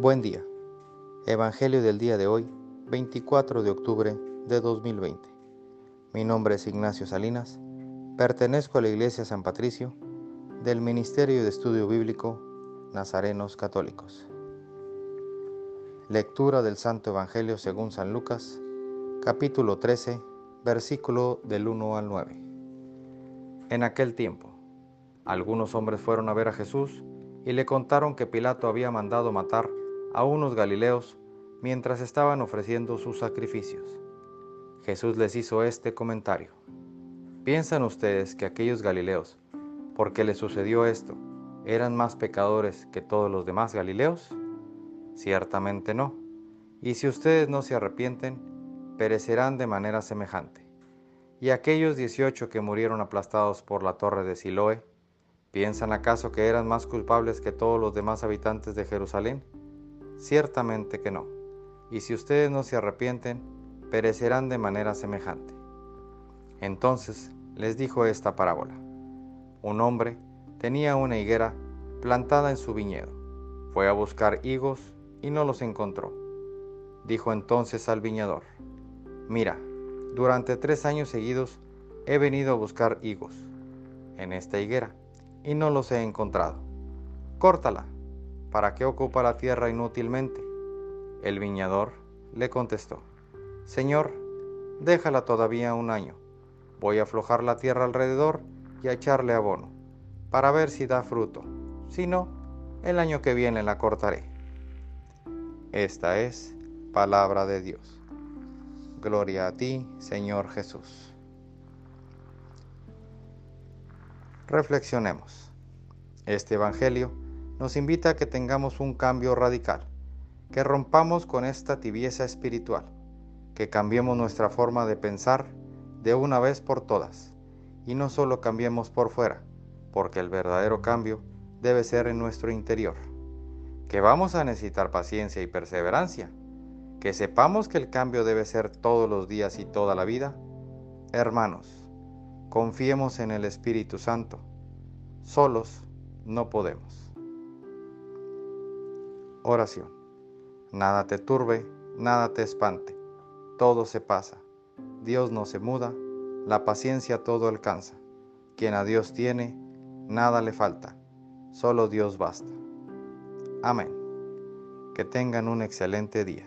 Buen día. Evangelio del día de hoy, 24 de octubre de 2020. Mi nombre es Ignacio Salinas. Pertenezco a la Iglesia San Patricio del Ministerio de Estudio Bíblico Nazarenos Católicos. Lectura del Santo Evangelio según San Lucas, capítulo 13, versículo del 1 al 9. En aquel tiempo, algunos hombres fueron a ver a Jesús y le contaron que Pilato había mandado matar a unos galileos mientras estaban ofreciendo sus sacrificios. Jesús les hizo este comentario. ¿Piensan ustedes que aquellos galileos, porque les sucedió esto, eran más pecadores que todos los demás galileos? Ciertamente no. Y si ustedes no se arrepienten, perecerán de manera semejante. Y aquellos dieciocho que murieron aplastados por la torre de Siloé, ¿piensan acaso que eran más culpables que todos los demás habitantes de Jerusalén? Ciertamente que no. Y si ustedes no se arrepienten, perecerán de manera semejante. Entonces les dijo esta parábola. Un hombre tenía una higuera plantada en su viñedo. Fue a buscar higos y no los encontró. Dijo entonces al viñador, mira, durante tres años seguidos he venido a buscar higos en esta higuera y no los he encontrado. Córtala, ¿para qué ocupa la tierra inútilmente? El viñador le contestó, Señor, déjala todavía un año. Voy a aflojar la tierra alrededor y a echarle abono, para ver si da fruto. Si no, el año que viene la cortaré. Esta es palabra de Dios. Gloria a ti, Señor Jesús. Reflexionemos. Este Evangelio nos invita a que tengamos un cambio radical, que rompamos con esta tibieza espiritual, que cambiemos nuestra forma de pensar de una vez por todas, y no solo cambiemos por fuera, porque el verdadero cambio debe ser en nuestro interior, que vamos a necesitar paciencia y perseverancia, que sepamos que el cambio debe ser todos los días y toda la vida. Hermanos, confiemos en el Espíritu Santo, solos no podemos. Oración. Nada te turbe, nada te espante, todo se pasa, Dios no se muda, la paciencia todo alcanza. Quien a Dios tiene, nada le falta, solo Dios basta. Amén. Que tengan un excelente día.